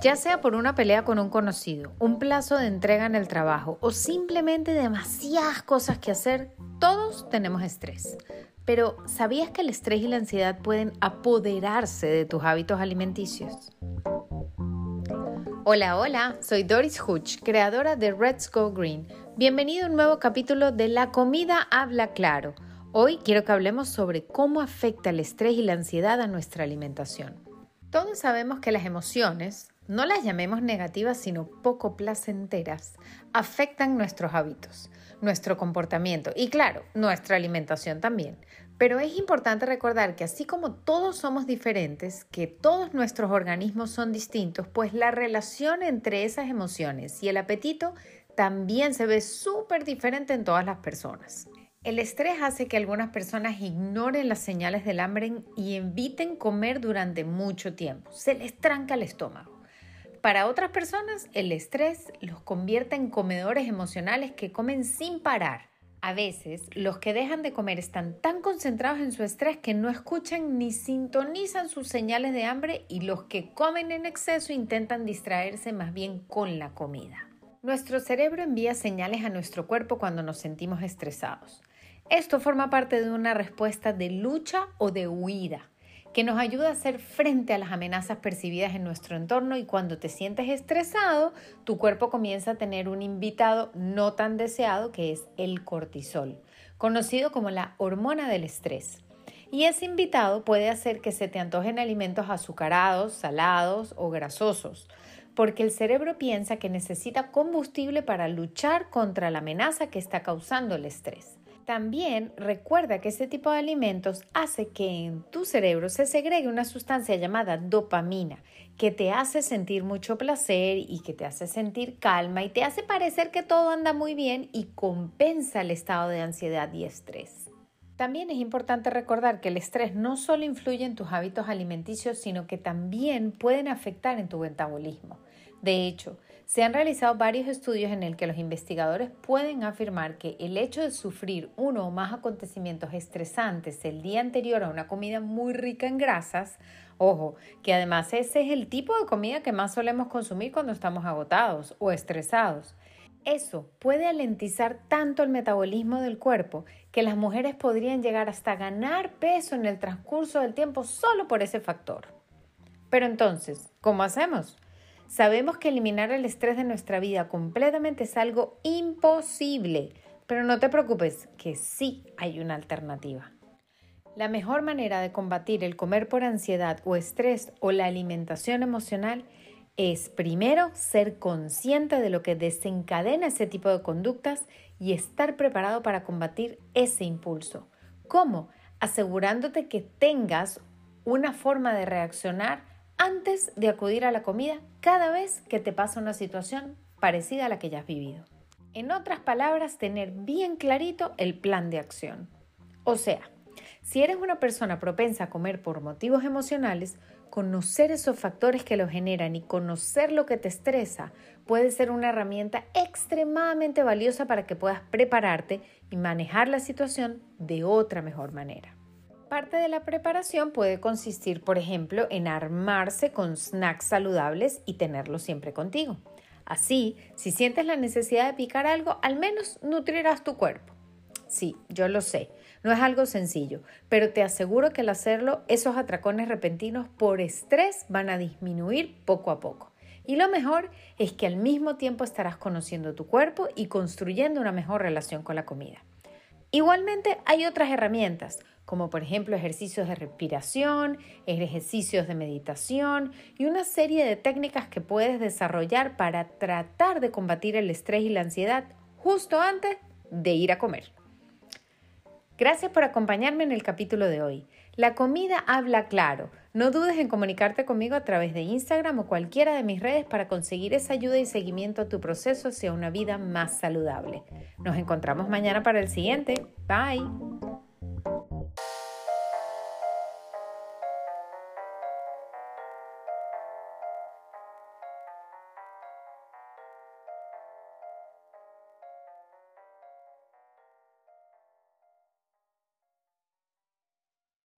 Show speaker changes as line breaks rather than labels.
Ya sea por una pelea con un conocido, un plazo de entrega en el trabajo o simplemente demasiadas cosas que hacer, todos tenemos estrés. Pero ¿sabías que el estrés y la ansiedad pueden apoderarse de tus hábitos alimenticios? Hola, hola, soy Doris Hutch, creadora de Let's Go Green. Bienvenido a un nuevo capítulo de La comida habla claro. Hoy quiero que hablemos sobre cómo afecta el estrés y la ansiedad a nuestra alimentación. Todos sabemos que las emociones, no las llamemos negativas, sino poco placenteras, afectan nuestros hábitos, nuestro comportamiento y claro, nuestra alimentación también. Pero es importante recordar que así como todos somos diferentes, que todos nuestros organismos son distintos, pues la relación entre esas emociones y el apetito también se ve súper diferente en todas las personas. El estrés hace que algunas personas ignoren las señales del hambre y eviten comer durante mucho tiempo. Se les tranca el estómago. Para otras personas, el estrés los convierte en comedores emocionales que comen sin parar. A veces, los que dejan de comer están tan concentrados en su estrés que no escuchan ni sintonizan sus señales de hambre y los que comen en exceso intentan distraerse más bien con la comida. Nuestro cerebro envía señales a nuestro cuerpo cuando nos sentimos estresados. Esto forma parte de una respuesta de lucha o de huida que nos ayuda a hacer frente a las amenazas percibidas en nuestro entorno y cuando te sientes estresado, tu cuerpo comienza a tener un invitado no tan deseado que es el cortisol, conocido como la hormona del estrés. Y ese invitado puede hacer que se te antojen alimentos azucarados, salados o grasosos, porque el cerebro piensa que necesita combustible para luchar contra la amenaza que está causando el estrés. También recuerda que ese tipo de alimentos hace que en tu cerebro se segregue una sustancia llamada dopamina, que te hace sentir mucho placer y que te hace sentir calma y te hace parecer que todo anda muy bien y compensa el estado de ansiedad y estrés. También es importante recordar que el estrés no solo influye en tus hábitos alimenticios, sino que también pueden afectar en tu metabolismo. De hecho, se han realizado varios estudios en el que los investigadores pueden afirmar que el hecho de sufrir uno o más acontecimientos estresantes el día anterior a una comida muy rica en grasas, ojo, que además ese es el tipo de comida que más solemos consumir cuando estamos agotados o estresados. Eso puede alentizar tanto el metabolismo del cuerpo que las mujeres podrían llegar hasta ganar peso en el transcurso del tiempo solo por ese factor. Pero entonces, ¿cómo hacemos? Sabemos que eliminar el estrés de nuestra vida completamente es algo imposible, pero no te preocupes, que sí hay una alternativa. La mejor manera de combatir el comer por ansiedad o estrés o la alimentación emocional es primero ser consciente de lo que desencadena ese tipo de conductas y estar preparado para combatir ese impulso. ¿Cómo? Asegurándote que tengas una forma de reaccionar antes de acudir a la comida cada vez que te pasa una situación parecida a la que ya has vivido. En otras palabras, tener bien clarito el plan de acción. O sea, si eres una persona propensa a comer por motivos emocionales, conocer esos factores que lo generan y conocer lo que te estresa puede ser una herramienta extremadamente valiosa para que puedas prepararte y manejar la situación de otra mejor manera. Parte de la preparación puede consistir, por ejemplo, en armarse con snacks saludables y tenerlos siempre contigo. Así, si sientes la necesidad de picar algo, al menos nutrirás tu cuerpo. Sí, yo lo sé, no es algo sencillo, pero te aseguro que al hacerlo, esos atracones repentinos por estrés van a disminuir poco a poco. Y lo mejor es que al mismo tiempo estarás conociendo tu cuerpo y construyendo una mejor relación con la comida. Igualmente hay otras herramientas, como por ejemplo ejercicios de respiración, ejercicios de meditación y una serie de técnicas que puedes desarrollar para tratar de combatir el estrés y la ansiedad justo antes de ir a comer. Gracias por acompañarme en el capítulo de hoy. La comida habla claro. No dudes en comunicarte conmigo a través de Instagram o cualquiera de mis redes para conseguir esa ayuda y seguimiento a tu proceso hacia una vida más saludable. Nos encontramos mañana para el siguiente. Bye.